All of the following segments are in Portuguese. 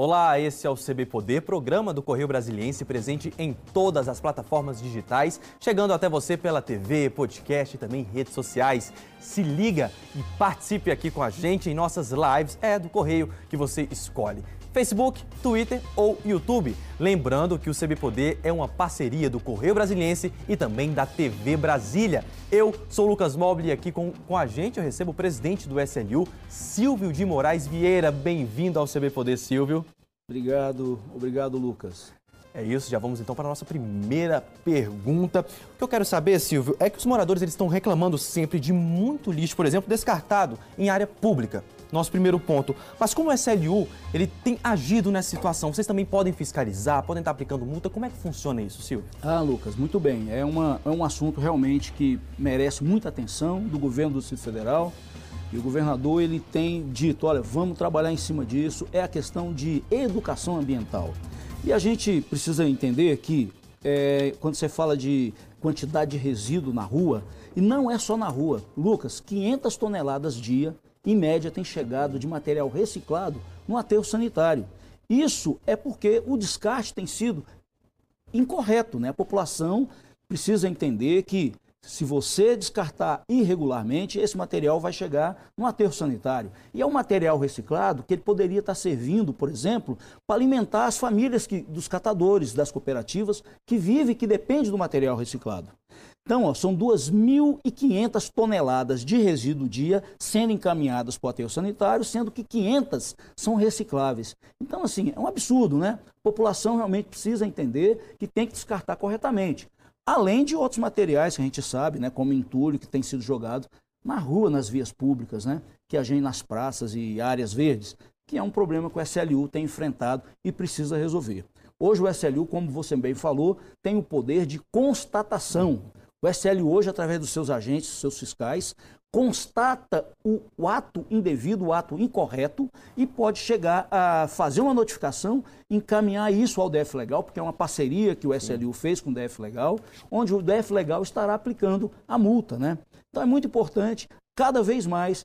Olá, esse é o CB Poder, programa do Correio Brasiliense, presente em todas as plataformas digitais, chegando até você pela TV, podcast e também redes sociais. Se liga e participe aqui com a gente em nossas lives, é do Correio que você escolhe. Facebook, Twitter ou YouTube. Lembrando que o CB Poder é uma parceria do Correio Brasiliense e também da TV Brasília. Eu sou o Lucas Mobile e aqui com, com a gente eu recebo o presidente do SLU, Silvio de Moraes Vieira. Bem-vindo ao CB Poder, Silvio. Obrigado, obrigado, Lucas. É isso, já vamos então para a nossa primeira pergunta. O que eu quero saber, Silvio, é que os moradores eles estão reclamando sempre de muito lixo, por exemplo, descartado em área pública nosso primeiro ponto. Mas como o SLU ele tem agido nessa situação, vocês também podem fiscalizar, podem estar aplicando multa. Como é que funciona isso, Silvio? Ah, Lucas, muito bem. É, uma, é um assunto realmente que merece muita atenção do governo do Distrito Federal. E o governador ele tem dito, olha, vamos trabalhar em cima disso. É a questão de educação ambiental. E a gente precisa entender que é, quando você fala de quantidade de resíduo na rua, e não é só na rua, Lucas, 500 toneladas dia em média, tem chegado de material reciclado no aterro sanitário. Isso é porque o descarte tem sido incorreto, né? A população precisa entender que se você descartar irregularmente, esse material vai chegar no aterro sanitário. E é um material reciclado que ele poderia estar servindo, por exemplo, para alimentar as famílias que, dos catadores, das cooperativas, que vivem que dependem do material reciclado. Então, ó, são 2.500 toneladas de resíduo dia sendo encaminhadas para o aterro sanitário, sendo que 500 são recicláveis. Então, assim, é um absurdo, né? A população realmente precisa entender que tem que descartar corretamente. Além de outros materiais que a gente sabe, né, como entulho que tem sido jogado na rua, nas vias públicas, né, que agem nas praças e áreas verdes, que é um problema que o SLU tem enfrentado e precisa resolver. Hoje o SLU, como você bem falou, tem o poder de constatação o SL hoje, através dos seus agentes, seus fiscais, constata o, o, ato indevido, o ato incorreto e pode chegar a fazer uma notificação, encaminhar isso ao DF Legal, porque é uma parceria que o SLU fez com o DF Legal, onde o DF Legal estará aplicando a multa, né? Então é muito importante, cada vez mais,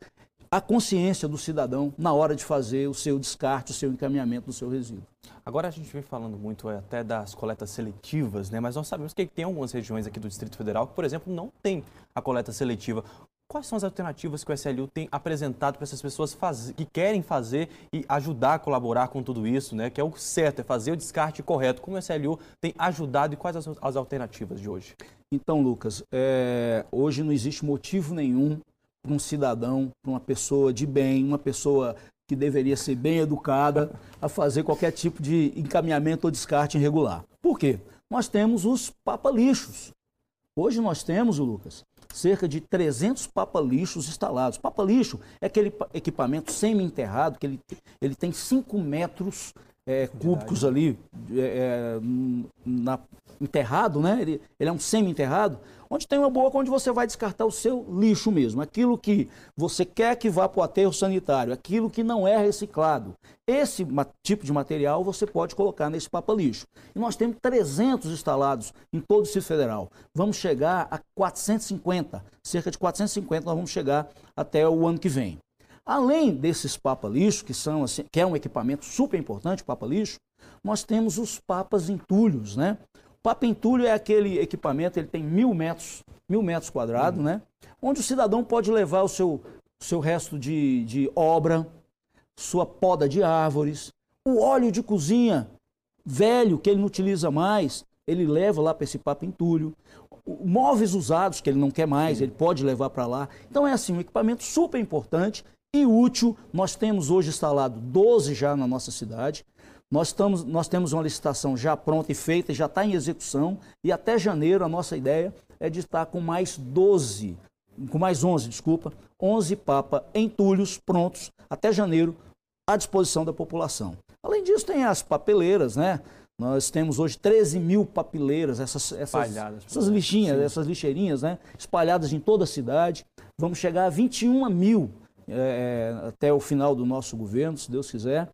a consciência do cidadão na hora de fazer o seu descarte, o seu encaminhamento do seu resíduo. Agora a gente vem falando muito é, até das coletas seletivas, né? Mas nós sabemos que tem algumas regiões aqui do Distrito Federal que, por exemplo, não tem a coleta seletiva. Quais são as alternativas que o SLU tem apresentado para essas pessoas faz... que querem fazer e ajudar a colaborar com tudo isso, né? Que é o certo, é fazer o descarte correto. Como o SLU tem ajudado e quais as, as alternativas de hoje? Então, Lucas, é... hoje não existe motivo nenhum para um cidadão, para uma pessoa de bem, uma pessoa que deveria ser bem educada, a fazer qualquer tipo de encaminhamento ou descarte irregular. Por quê? Nós temos os papalixos. Hoje nós temos, Lucas, cerca de 300 papalixos instalados. Papalixo é aquele equipamento semi-enterrado, que ele, ele tem 5 metros é, cúbicos ali é, é na, enterrado, né? Ele, ele é um semi-enterrado, onde tem uma boca onde você vai descartar o seu lixo mesmo, aquilo que você quer que vá para o aterro sanitário, aquilo que não é reciclado. Esse tipo de material você pode colocar nesse papa lixo. E nós temos 300 instalados em todo o Distrito Federal. Vamos chegar a 450, cerca de 450 nós vamos chegar até o ano que vem. Além desses papa lixo, que são assim, que é um equipamento super importante, papa lixo, nós temos os papas entulhos, né? Papa entulho é aquele equipamento, ele tem mil metros, mil metros quadrados, uhum. né? Onde o cidadão pode levar o seu, seu resto de, de obra, sua poda de árvores, o óleo de cozinha velho que ele não utiliza mais, ele leva lá para esse papo entulho. Móveis usados que ele não quer mais, ele pode levar para lá. Então é assim, um equipamento super importante e útil. Nós temos hoje instalado 12 já na nossa cidade. Nós, estamos, nós temos uma licitação já pronta e feita, já está em execução, e até janeiro a nossa ideia é de estar com mais 12, com mais 11, desculpa, 11 papa entulhos prontos até janeiro à disposição da população. Além disso, tem as papeleiras, né? Nós temos hoje 13 mil papeleiras, essas, essas, essas lixinhas, Sim. essas lixeirinhas, né? Espalhadas em toda a cidade. Vamos chegar a 21 mil é, até o final do nosso governo, se Deus quiser.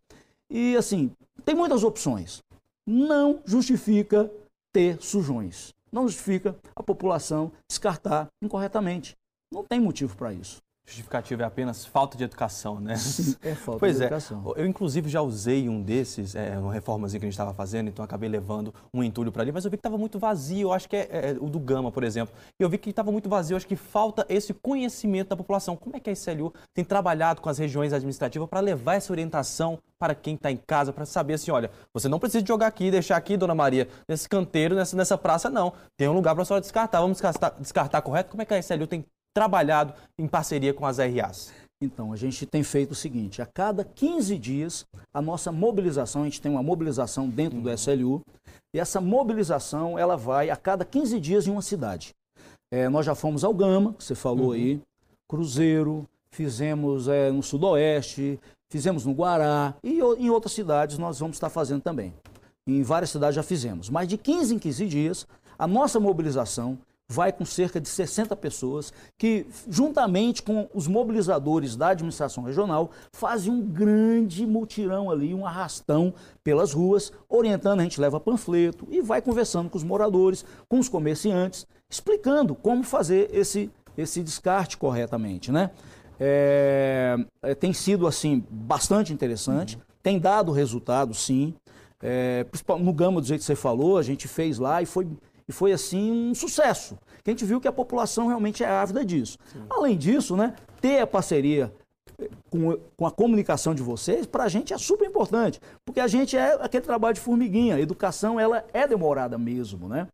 E assim, tem muitas opções. Não justifica ter sujões. Não justifica a população descartar incorretamente. Não tem motivo para isso. Justificativa é apenas falta de educação, né? É falta pois de é. educação. Eu, inclusive, já usei um desses, é, uma reformazinha que a gente estava fazendo, então acabei levando um entulho para ali, mas eu vi que estava muito vazio, eu acho que é, é, o do Gama, por exemplo. E eu vi que estava muito vazio, eu acho que falta esse conhecimento da população. Como é que a SLU tem trabalhado com as regiões administrativas para levar essa orientação para quem está em casa, para saber assim, olha, você não precisa jogar aqui, deixar aqui, Dona Maria, nesse canteiro, nessa, nessa praça, não. Tem um lugar para a senhora descartar, vamos descartar, descartar correto? Como é que a SLU tem trabalhado em parceria com as RAs? Então, a gente tem feito o seguinte: a cada 15 dias, a nossa mobilização, a gente tem uma mobilização dentro uhum. do SLU, e essa mobilização ela vai a cada 15 dias em uma cidade. É, nós já fomos ao Gama, que você falou uhum. aí, Cruzeiro, fizemos é, no Sudoeste, fizemos no Guará, e em outras cidades nós vamos estar fazendo também. Em várias cidades já fizemos. Mas de 15 em 15 dias, a nossa mobilização vai com cerca de 60 pessoas que, juntamente com os mobilizadores da administração regional, fazem um grande mutirão ali, um arrastão pelas ruas, orientando, a gente leva panfleto e vai conversando com os moradores, com os comerciantes, explicando como fazer esse, esse descarte corretamente, né? É, é, tem sido, assim, bastante interessante, uhum. tem dado resultado, sim. É, no Gama, do jeito que você falou, a gente fez lá e foi e foi assim um sucesso. Que a gente viu que a população realmente é ávida disso. Sim. Além disso, né, ter a parceria eh, com, com a comunicação de vocês, para a gente é super importante. Porque a gente é aquele trabalho de formiguinha. A educação ela é demorada mesmo, né?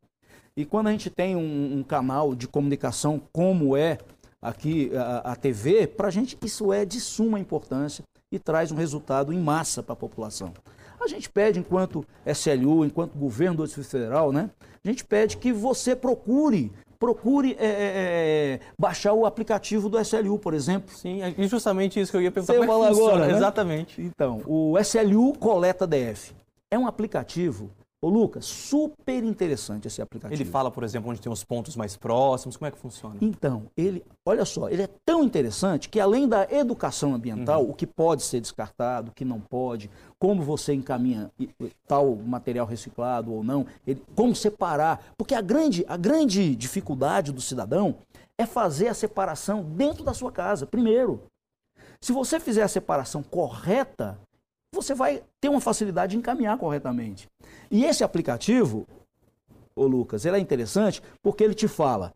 E quando a gente tem um, um canal de comunicação como é aqui a, a TV, para a gente isso é de suma importância e traz um resultado em massa para a população. A gente pede, enquanto SLU, enquanto governo do Distrito Federal, né? A gente pede que você procure procure é, é, é baixar o aplicativo do SLU, por exemplo. Sim, e justamente isso que eu ia perguntar. Você fala agora, né? Exatamente. Então, o SLU Coleta DF é um aplicativo Ô Lucas, super interessante esse aplicativo. Ele fala, por exemplo, onde tem os pontos mais próximos, como é que funciona? Então, ele, olha só, ele é tão interessante que além da educação ambiental, uhum. o que pode ser descartado, o que não pode, como você encaminha tal material reciclado ou não, ele, como separar, porque a grande, a grande dificuldade do cidadão é fazer a separação dentro da sua casa, primeiro. Se você fizer a separação correta, você vai ter uma facilidade de encaminhar corretamente. E esse aplicativo, ô Lucas, ele é interessante porque ele te fala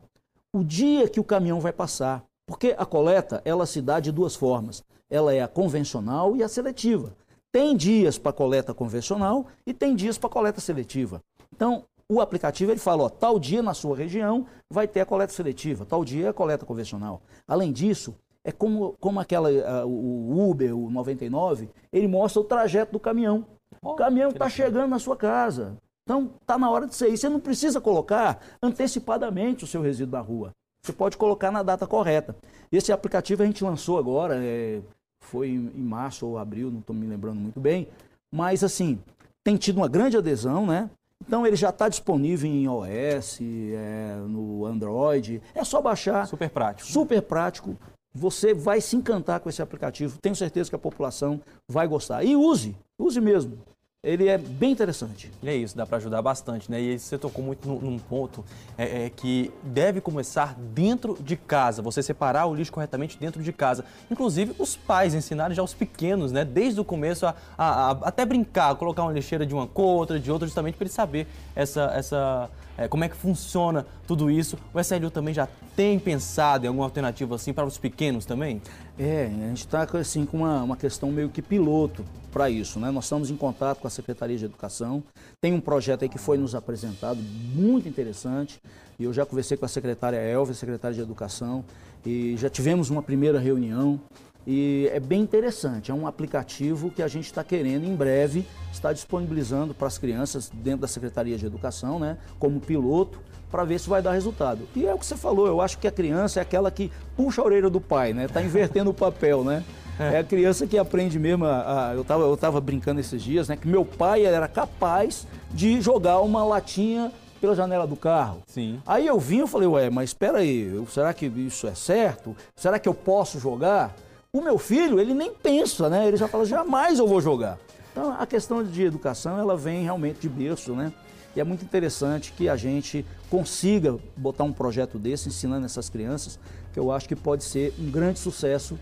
o dia que o caminhão vai passar. Porque a coleta, ela se dá de duas formas. Ela é a convencional e a seletiva. Tem dias para coleta convencional e tem dias para coleta seletiva. Então, o aplicativo ele fala, ó, tal dia na sua região vai ter a coleta seletiva, tal dia é a coleta convencional. Além disso, é como, como aquela, o Uber, o 99, ele mostra o trajeto do caminhão. Oh, o caminhão está chegando na sua casa. Então, está na hora de sair. Você não precisa colocar antecipadamente o seu resíduo na rua. Você pode colocar na data correta. Esse aplicativo a gente lançou agora, é, foi em março ou abril, não estou me lembrando muito bem. Mas, assim, tem tido uma grande adesão, né? Então ele já está disponível em iOS, é, no Android. É só baixar. Super prático. Super prático. Você vai se encantar com esse aplicativo. Tenho certeza que a população vai gostar. E use, use mesmo. Ele é bem interessante. É isso, dá para ajudar bastante, né? E você tocou muito num, num ponto é, é, que deve começar dentro de casa, você separar o lixo corretamente dentro de casa. Inclusive, os pais ensinarem já os pequenos, né? Desde o começo, a, a, a até brincar, colocar uma lixeira de uma cor, outra de outra, justamente para ele saber essa, essa é, como é que funciona tudo isso. O SLU também já tem pensado em alguma alternativa assim para os pequenos também? É, a gente está assim, com uma, uma questão meio que piloto para isso. Né? Nós estamos em contato com a Secretaria de Educação. Tem um projeto aí que foi nos apresentado, muito interessante. E eu já conversei com a secretária Elvia, secretária de Educação, e já tivemos uma primeira reunião. E é bem interessante, é um aplicativo que a gente está querendo em breve estar disponibilizando para as crianças dentro da Secretaria de Educação, né, como piloto, para ver se vai dar resultado. E é o que você falou, eu acho que a criança é aquela que puxa a orelha do pai, né, está invertendo o papel, né. É. é a criança que aprende mesmo. A, a, eu estava eu tava brincando esses dias, né? Que meu pai era capaz de jogar uma latinha pela janela do carro. Sim. Aí eu vim e falei, ué, mas espera aí, será que isso é certo? Será que eu posso jogar? O meu filho, ele nem pensa, né? Ele já fala, jamais eu vou jogar. Então, a questão de educação, ela vem realmente de berço, né? E é muito interessante que a gente consiga botar um projeto desse, ensinando essas crianças, que eu acho que pode ser um grande sucesso,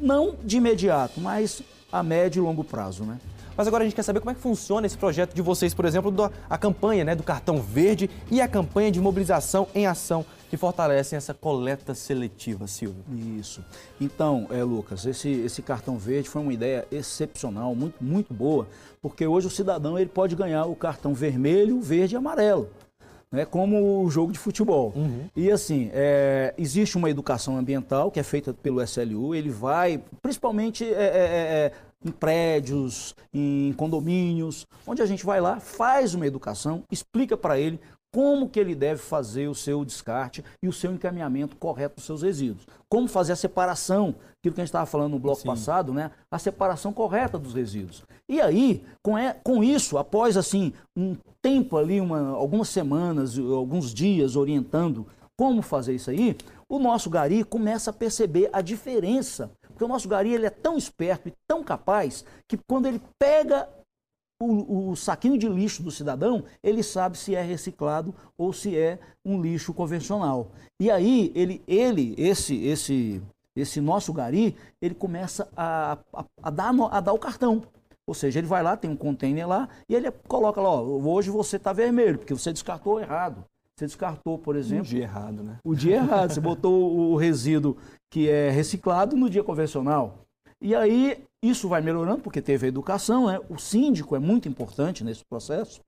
não de imediato, mas a médio e longo prazo, né? Mas agora a gente quer saber como é que funciona esse projeto de vocês, por exemplo, do, a campanha né, do cartão verde e a campanha de mobilização em ação que fortalecem essa coleta seletiva, Silvio. Isso. Então, é, Lucas, esse, esse cartão verde foi uma ideia excepcional, muito, muito boa, porque hoje o cidadão ele pode ganhar o cartão vermelho, verde e amarelo. Né, como o jogo de futebol. Uhum. E assim, é, existe uma educação ambiental que é feita pelo SLU, ele vai, principalmente é, é, é, é em prédios, em condomínios, onde a gente vai lá, faz uma educação, explica para ele como que ele deve fazer o seu descarte e o seu encaminhamento correto dos seus resíduos. Como fazer a separação, aquilo que a gente estava falando no bloco Sim. passado, né? A separação correta dos resíduos. E aí, com, é, com isso, após assim um tempo ali, uma, algumas semanas, alguns dias orientando como fazer isso aí, o nosso gari começa a perceber a diferença. Porque o nosso gari ele é tão esperto e tão capaz que quando ele pega o, o, saquinho de lixo do cidadão, ele sabe se é reciclado ou se é um lixo convencional. E aí, ele, ele esse, esse, esse nosso gari, ele começa a, a, a, dar, a dar o cartão. Ou seja, ele vai lá, tem um container lá, e ele coloca lá, ó, hoje você está vermelho, porque você descartou errado. Você descartou, por exemplo. O dia errado, né? O dia errado. Você botou o resíduo que é reciclado no dia convencional. E aí isso vai melhorando porque teve a educação, né? O síndico é muito importante nesse processo,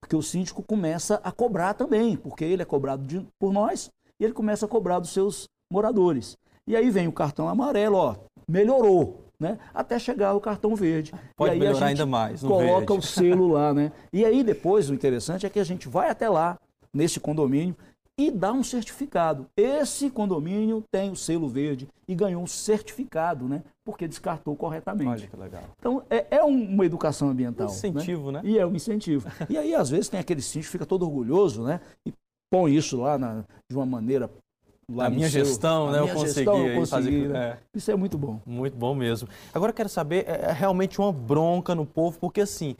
porque o síndico começa a cobrar também, porque ele é cobrado de, por nós e ele começa a cobrar dos seus moradores. E aí vem o cartão amarelo, ó, melhorou, né? Até chegar o cartão verde. Pode e aí melhorar ainda mais. coloca verde. o selo lá, né? E aí depois o interessante é que a gente vai até lá nesse condomínio e dá um certificado. Esse condomínio tem o selo verde e ganhou um certificado, né? Porque descartou corretamente. Olha que legal. Então, é, é uma educação ambiental. Um incentivo, né? né? E é um incentivo. e aí, às vezes, tem aquele síndico que fica todo orgulhoso, né? E põe isso lá na, de uma maneira Lá a minha seu, gestão, né? eu consegui, gestão, eu consegui fazer. Né? É. Isso é muito bom. Muito bom mesmo. Agora eu quero saber, é, é realmente uma bronca no povo, porque assim,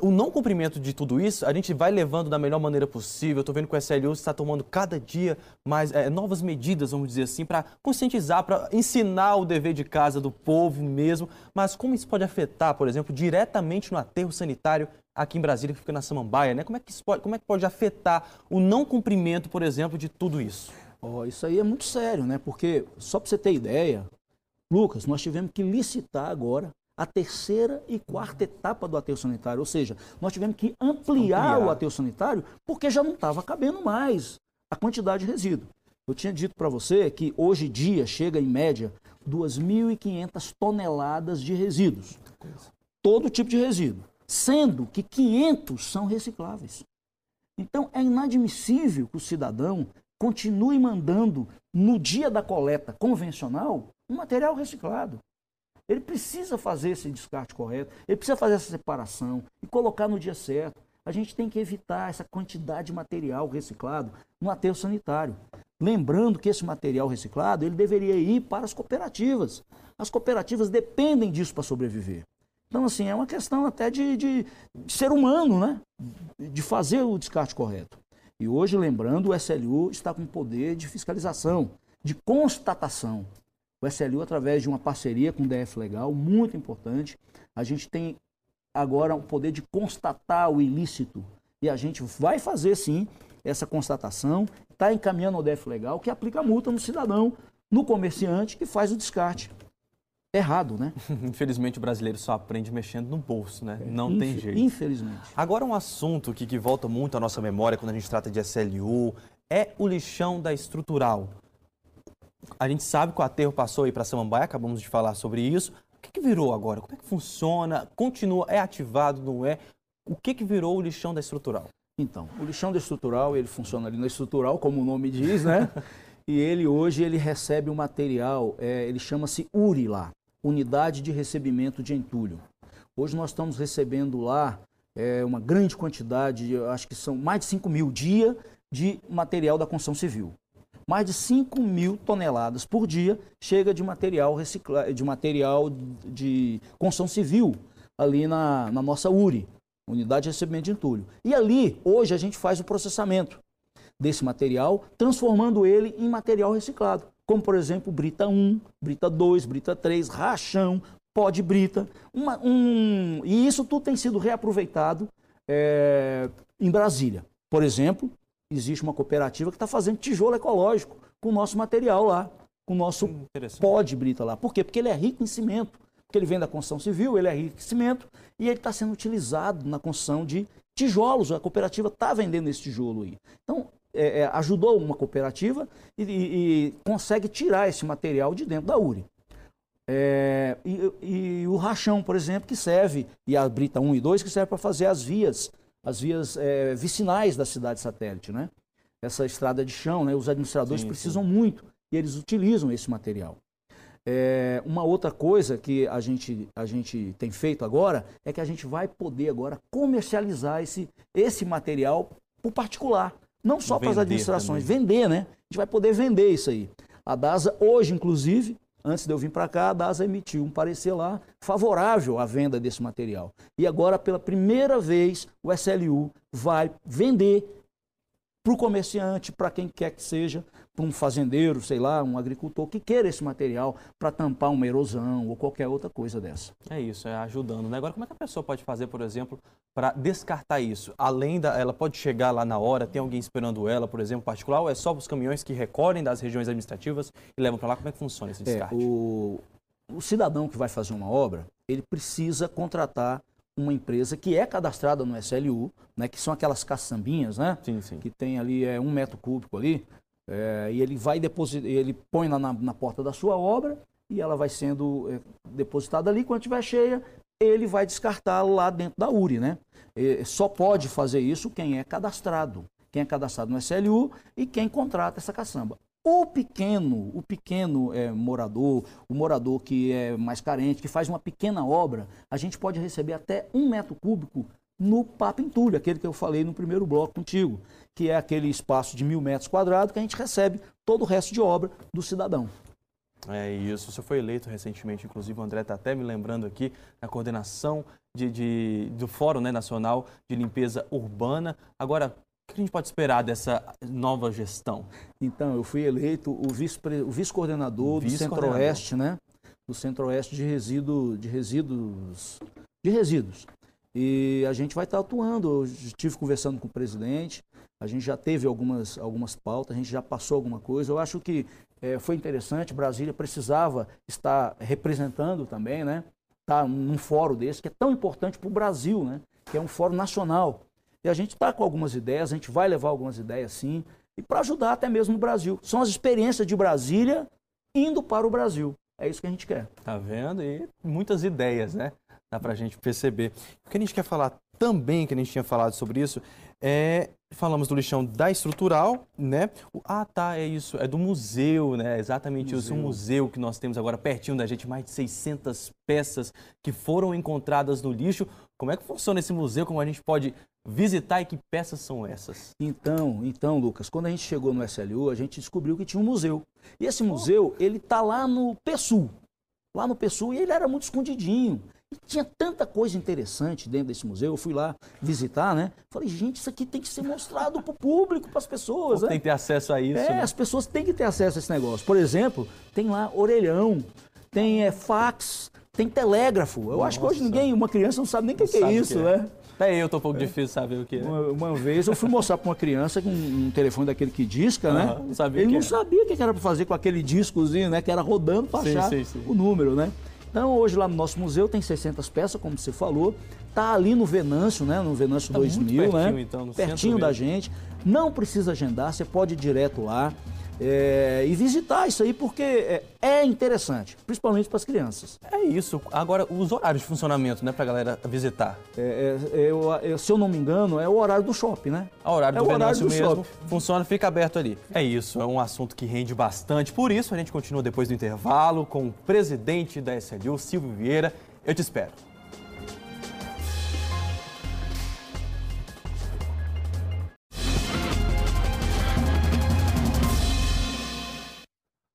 o não cumprimento de tudo isso, a gente vai levando da melhor maneira possível. Estou vendo que o SLU está tomando cada dia mais é, novas medidas, vamos dizer assim, para conscientizar, para ensinar o dever de casa do povo mesmo. Mas como isso pode afetar, por exemplo, diretamente no aterro sanitário aqui em Brasília, que fica na Samambaia, né? Como é que, pode, como é que pode afetar o não cumprimento, por exemplo, de tudo isso? Oh, isso aí é muito sério, né? Porque, só para você ter ideia, Lucas, nós tivemos que licitar agora a terceira e quarta etapa do aterro sanitário. Ou seja, nós tivemos que ampliar, ampliar. o aterro sanitário porque já não estava cabendo mais a quantidade de resíduo. Eu tinha dito para você que hoje em dia chega em média 2.500 toneladas de resíduos. Todo tipo de resíduo. Sendo que 500 são recicláveis. Então é inadmissível que o cidadão continue mandando no dia da coleta convencional um material reciclado. Ele precisa fazer esse descarte correto, ele precisa fazer essa separação e colocar no dia certo. A gente tem que evitar essa quantidade de material reciclado no aterro sanitário. Lembrando que esse material reciclado ele deveria ir para as cooperativas. As cooperativas dependem disso para sobreviver. Então, assim, é uma questão até de, de, de ser humano, né? De fazer o descarte correto. E hoje, lembrando, o SLU está com poder de fiscalização, de constatação. O SLU, através de uma parceria com o DF Legal, muito importante, a gente tem agora o poder de constatar o ilícito. E a gente vai fazer, sim, essa constatação, está encaminhando ao DF Legal, que aplica a multa no cidadão, no comerciante que faz o descarte. Errado, né? Infelizmente o brasileiro só aprende mexendo no bolso, né? Não tem jeito. Infelizmente. Agora um assunto que, que volta muito à nossa memória quando a gente trata de SLU é o lixão da estrutural. A gente sabe que o aterro passou aí para Samambaia, acabamos de falar sobre isso. O que, que, virou agora? Como é que funciona? Continua? É ativado? Não é? O que, que virou o lixão da estrutural? Então, o lixão da estrutural, ele funciona ali na estrutural, como o nome diz, né? e ele hoje ele recebe o um material, é, ele chama-se URI lá, Unidade de Recebimento de Entulho. Hoje nós estamos recebendo lá é, uma grande quantidade, acho que são mais de 5 mil dia de material da construção civil mais de 5 mil toneladas por dia chega de material reciclado, de material de construção civil ali na, na nossa URI, unidade de recebimento de entulho. E ali, hoje, a gente faz o processamento desse material, transformando ele em material reciclado, como por exemplo brita 1, brita 2, brita 3, rachão, pó de brita. Uma, um... E isso tudo tem sido reaproveitado é, em Brasília. Por exemplo, existe uma cooperativa que está fazendo tijolo ecológico com o nosso material lá, com o nosso hum, pó de brita lá. Por quê? Porque ele é rico em cimento, porque ele vem da construção civil, ele é rico em cimento e ele está sendo utilizado na construção de tijolos. A cooperativa está vendendo esse tijolo aí. Então, é, é, ajudou uma cooperativa e, e, e, consegue tirar esse material de dentro da URI. É, e, e, o rachão, por exemplo, que serve, e a Brita 1 e 2, que serve para fazer as vias, as vias é, vicinais da cidade satélite, né? Essa estrada de chão, né? Os administradores sim, precisam sim. muito e eles utilizam esse material. É, uma outra coisa que a gente, a gente tem feito agora é que a gente vai poder agora comercializar esse, esse material para o particular. Não só para as administrações, também. vender, né? A gente vai poder vender isso aí. A DASA, hoje, inclusive, antes de eu vir para cá, a DASA emitiu um parecer lá favorável à venda desse material. E agora, pela primeira vez, o SLU vai vender para o comerciante, para quem quer que seja, para um fazendeiro, sei lá, um agricultor que queira esse material para tampar uma erosão ou qualquer outra coisa dessa. É isso, é ajudando. Né? Agora, como é que a pessoa pode fazer, por exemplo, para descartar isso? Além da. Ela pode chegar lá na hora, tem alguém esperando ela, por exemplo, particular, ou é só os caminhões que recolhem das regiões administrativas e levam para lá? Como é que funciona esse é, descarte? É, o, o cidadão que vai fazer uma obra, ele precisa contratar uma empresa que é cadastrada no SLU, né, que são aquelas caçambinhas, né? Sim, sim. Que tem ali é, um metro cúbico ali. É, e ele vai depositar, ele põe na, na, porta da sua obra e ela vai sendo é, depositada ali. Quando estiver cheia, ele vai descartar lá dentro da URI, né? E só pode fazer isso quem é cadastrado. Quem é cadastrado no SLU e quem contrata essa caçamba. O pequeno, o pequeno é, morador, o morador que é mais carente, que faz uma pequena obra, a gente pode receber até um metro cúbico no papo entulho, aquele que eu falei no primeiro bloco contigo, que é aquele espaço de mil metros quadrados que a gente recebe todo o resto de obra do cidadão. É isso. Você foi eleito recentemente, inclusive o André está até me lembrando aqui, na coordenação de, de, do Fórum né, Nacional de Limpeza Urbana. Agora, o que a gente pode esperar dessa nova gestão? Então, eu fui eleito o vice-coordenador vice do Centro-Oeste, né? Do Centro-Oeste de, resíduo, de resíduos. De resíduos. E a gente vai estar atuando. Eu estive conversando com o presidente, a gente já teve algumas, algumas pautas, a gente já passou alguma coisa. Eu acho que é, foi interessante, Brasília precisava estar representando também, né? Tá num fórum desse, que é tão importante para o Brasil, né? Que é um fórum nacional. E a gente está com algumas ideias, a gente vai levar algumas ideias sim, e para ajudar até mesmo o Brasil. São as experiências de Brasília indo para o Brasil. É isso que a gente quer. Tá vendo? E muitas ideias, né? Dá para a gente perceber. O que a gente quer falar também, que a gente tinha falado sobre isso, é falamos do lixão da estrutural, né? ah, tá, é isso, é do museu, né? Exatamente museu. isso, um museu que nós temos agora pertinho da gente, mais de 600 peças que foram encontradas no lixo. Como é que funciona esse museu? Como a gente pode visitar e que peças são essas? Então, então, Lucas, quando a gente chegou no SLU, a gente descobriu que tinha um museu. E esse museu, ele tá lá no PSU. Lá no PSU, e ele era muito escondidinho. Tinha tanta coisa interessante dentro desse museu. Eu fui lá visitar, né? Falei, gente, isso aqui tem que ser mostrado para o público, para as pessoas. Né? Tem que ter acesso a isso. É, né? as pessoas têm que ter acesso a esse negócio. Por exemplo, tem lá orelhão, tem é, fax, tem telégrafo. Eu Nossa. acho que hoje ninguém, uma criança não sabe nem o que, é isso, que é. né? Até eu tô um pouco é. difícil saber o que é. Uma, uma vez eu fui mostrar para uma criança com um, um, telefone daquele que disca, uhum, né? Não sabia Ele não sabia o que era para fazer com aquele discozinho, né? Que era rodando para achar sim, sim. o número, né? Então, hoje lá no nosso museu tem 600 peças, como você falou. Tá ali no Venâncio, né? No Venâncio tá 2000, pertinho, né? Então, pertinho da gente. Não precisa agendar, você pode ir direto lá é, e visitar isso aí, porque é, é interessante, principalmente para as crianças. É isso. Agora, os horários de funcionamento, né, para a galera visitar? É, é, eu, eu, se eu não me engano, é o horário do shopping, né? É o horário do, é horário do mesmo. Shopping. Funciona, fica aberto ali. É isso, é um assunto que rende bastante. Por isso, a gente continua depois do intervalo com o presidente da SLU, Silvio Vieira. Eu te espero.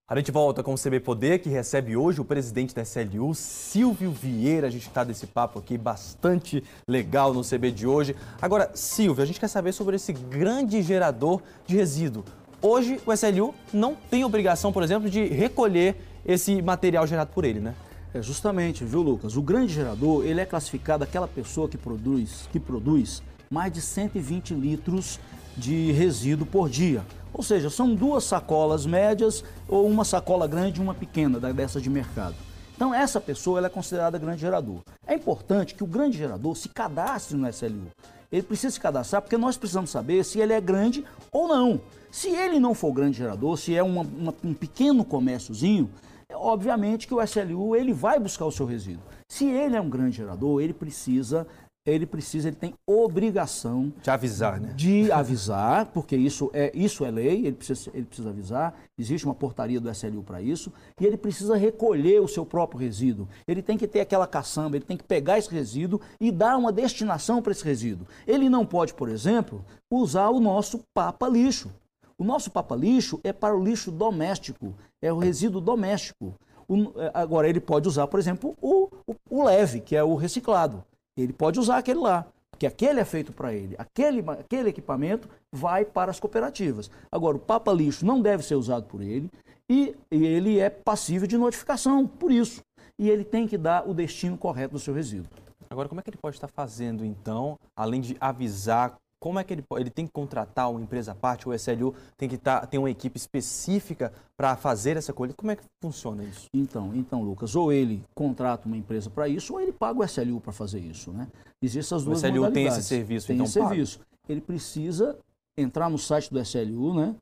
A gente volta com o CB Poder, que recebe hoje o presidente da SLU, Silvio Vieira. A gente está desse papo aqui bastante legal no CB de hoje. Agora, Silvio, a gente quer saber sobre esse grande gerador de resíduo. Hoje, o SLU não tem obrigação, por exemplo, de recolher esse material gerado por ele, né? É justamente, viu, Lucas? O grande gerador, ele é classificado aquela pessoa que produz, que produz mais de 120 litros de resíduo por dia. Ou seja, são duas sacolas médias ou uma sacola grande e uma pequena dessa de mercado. Então, essa pessoa é considerada grande gerador. É importante que o grande gerador se cadastre no SLU. Ele precisa se cadastrar porque nós precisamos saber se ele é grande ou não. Se ele não for grande gerador, se é uma, uma, um pequeno comérciozinho, é obviamente que o SLU ele vai buscar o seu resíduo. Se ele é um grande gerador, ele precisa ele precisa, ele tem obrigação de avisar, né? De avisar, porque isso é, isso é lei, ele precisa, ele precisa avisar, existe uma portaria do SLU para isso, e ele precisa recolher o seu próprio resíduo. Ele tem que ter aquela caçamba, ele tem que pegar esse resíduo e dar uma destinação para esse resíduo. Ele não pode, por exemplo, usar o nosso papa lixo. O nosso papa lixo é para o lixo doméstico, é o resíduo doméstico. O, agora, ele pode usar, por exemplo, o, o, o leve, que é o reciclado. Ele pode usar aquele lá, porque aquele é feito para ele. Aquele, aquele equipamento vai para as cooperativas. Agora, o papa lixo não deve ser usado por ele e, ele é passível de notificação por isso. E ele tem que dar o destino correto do seu resíduo. Agora, como é que ele pode estar fazendo, então, além de avisar como é que ele, ele tem que contratar uma empresa à parte, o SLU tem que tá, ter uma equipe específica para fazer essa colheita? Como é que funciona isso? Então, então, Lucas, ou ele contrata uma empresa para isso, ou ele paga o SLU para fazer isso, né? Existem essas duas O SLU tem esse serviço, tem então esse paga. serviço. Ele precisa entrar no site do SLU, né?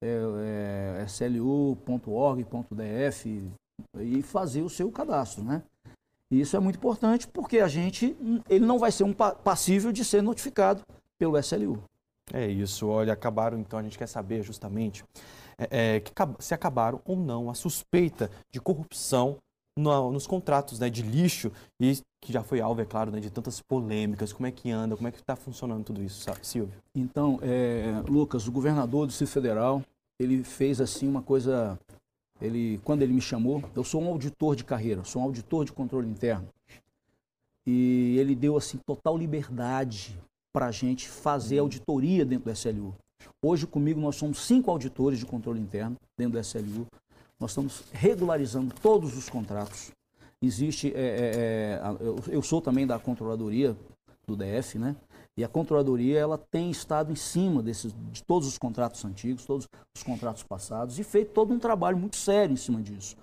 É, é, slu.org.df e fazer o seu cadastro, né? E isso é muito importante porque a gente, ele não vai ser um passível de ser notificado pelo SLU. É isso, olha, acabaram então, a gente quer saber justamente é, é, que, se acabaram ou não a suspeita de corrupção no, nos contratos né, de lixo e que já foi alvo, é claro, né, de tantas polêmicas. Como é que anda, como é que está funcionando tudo isso, Silvio? Então, é, Lucas, o governador do Distrito Federal, ele fez assim uma coisa, ele, quando ele me chamou, eu sou um auditor de carreira, sou um auditor de controle interno, e ele deu assim total liberdade para a gente fazer auditoria dentro do SLU. Hoje, comigo, nós somos cinco auditores de controle interno dentro do SLU. Nós estamos regularizando todos os contratos. Existe, é, é, é eu sou também da controladoria do DF, né? E a controladoria ela tem estado em cima desses, de todos os contratos antigos, todos os contratos passados e feito todo um trabalho muito sério em cima disso.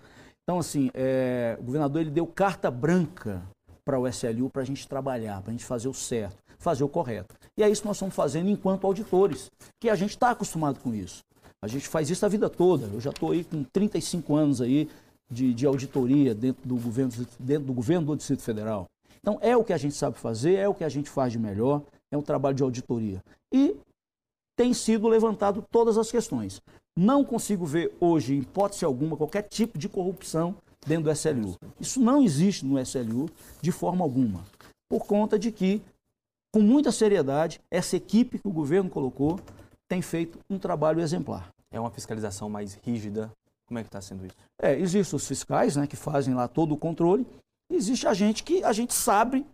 Então, assim, é, o governador ele deu carta branca para o SLU para a gente trabalhar, para a gente fazer o certo fazer o correto. E é isso que nós estamos fazendo enquanto auditores, que a gente está acostumado com isso. A gente faz isso a vida toda. Eu já estou aí com 35 anos aí de, de auditoria dentro do, governo, dentro do governo do Distrito Federal. Então é o que a gente sabe fazer, é o que a gente faz de melhor, é um trabalho de auditoria. E tem sido levantado todas as questões. Não consigo ver hoje, em hipótese alguma, qualquer tipo de corrupção dentro do SLU. Isso não existe no SLU de forma alguma, por conta de que com muita seriedade, essa equipe que o governo colocou tem feito um trabalho exemplar. É uma fiscalização mais rígida? Como é que está sendo isso? É, existem os fiscais, né, que fazem lá todo o controle. Existe a gente que a gente sabe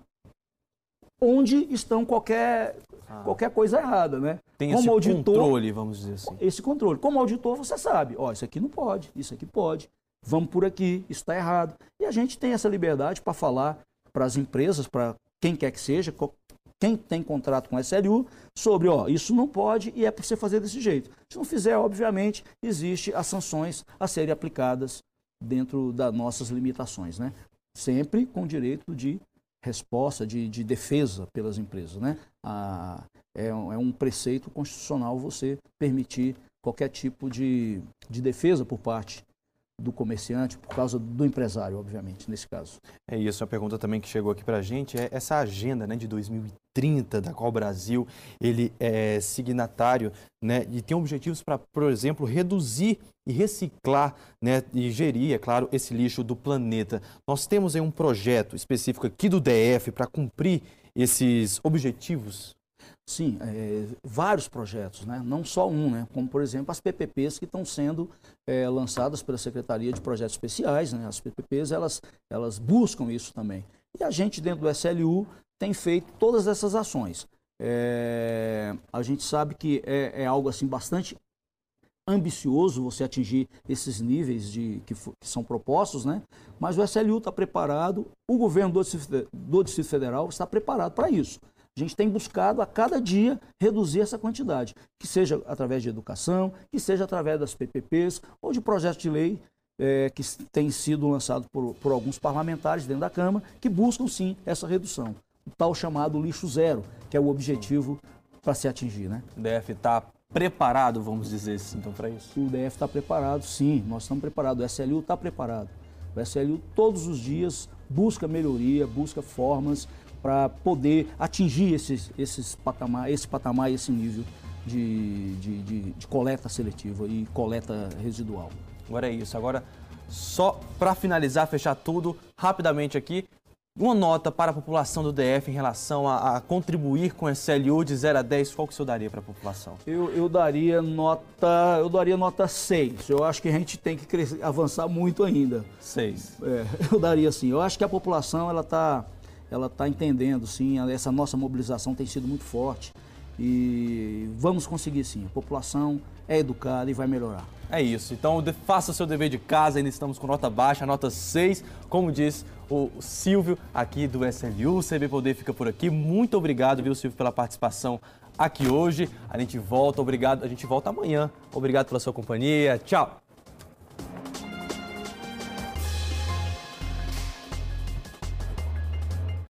onde estão qualquer, ah. qualquer coisa errada, né? Tem Como esse auditor, controle, vamos dizer assim. Esse controle. Como auditor, você sabe, ó, isso aqui não pode, isso aqui pode, vamos por aqui, isso está errado. E a gente tem essa liberdade para falar para as empresas, para quem quer que seja, quem tem contrato com a SLU sobre, ó, isso não pode e é para você fazer desse jeito. Se não fizer, obviamente, existe as sanções a serem aplicadas dentro das nossas limitações, né? Sempre com direito de resposta, de, de defesa pelas empresas, né? A, é, um, é um preceito constitucional você permitir qualquer tipo de, de defesa por parte do comerciante, por causa do empresário, obviamente, nesse caso. É isso, a pergunta também que chegou aqui para a gente é essa agenda né, de 2030, da qual o Brasil ele é signatário né, e tem objetivos para, por exemplo, reduzir e reciclar né, e gerir, é claro, esse lixo do planeta. Nós temos aí um projeto específico aqui do DF para cumprir esses objetivos? Sim, é, vários projetos, né? não só um, né? como por exemplo as PPPs que estão sendo é, lançadas pela Secretaria de Projetos Especiais. Né? As PPPs elas, elas buscam isso também. E a gente dentro do SLU tem feito todas essas ações. É, a gente sabe que é, é, algo assim bastante ambicioso você atingir esses níveis de, que, que são propostos, né? mas o SLU está preparado, o governo do do Distrito Federal está preparado para isso. A gente tem buscado a cada dia reduzir essa quantidade, que seja através de educação, que seja através das PPPs ou de projetos de lei é, que têm sido lançados por, por alguns parlamentares dentro da Câmara, que buscam sim essa redução. O tal chamado lixo zero, que é o objetivo para se atingir. Né? O DF está preparado, vamos dizer assim, então, para isso? O DF está preparado, sim, nós estamos preparados. O SLU está preparado. O SLU todos os dias busca melhoria, busca formas para poder atingir esses, esses patamar, esse patamar, esse nível de, de, de, de coleta seletiva e coleta residual. Agora é isso. Agora, só para finalizar, fechar tudo, rapidamente aqui, uma nota para a população do DF em relação a, a, contribuir com esse LU de 0 a 10, qual que o senhor daria para a população? Eu, eu, daria nota, eu daria nota 6. Eu acho que a gente tem que crescer, avançar muito ainda. 6. É, eu daria assim. Eu acho que a população ela está ela tá entendendo, sim, essa nossa mobilização tem sido muito forte. E vamos conseguir sim. A população é educada e vai melhorar. É isso. Então faça o seu dever de casa, ainda estamos com nota baixa, nota 6, como diz o Silvio aqui do SLU. O CB Poder fica por aqui. Muito obrigado, viu, Silvio, pela participação aqui hoje. A gente volta, obrigado. A gente volta amanhã. Obrigado pela sua companhia. Tchau.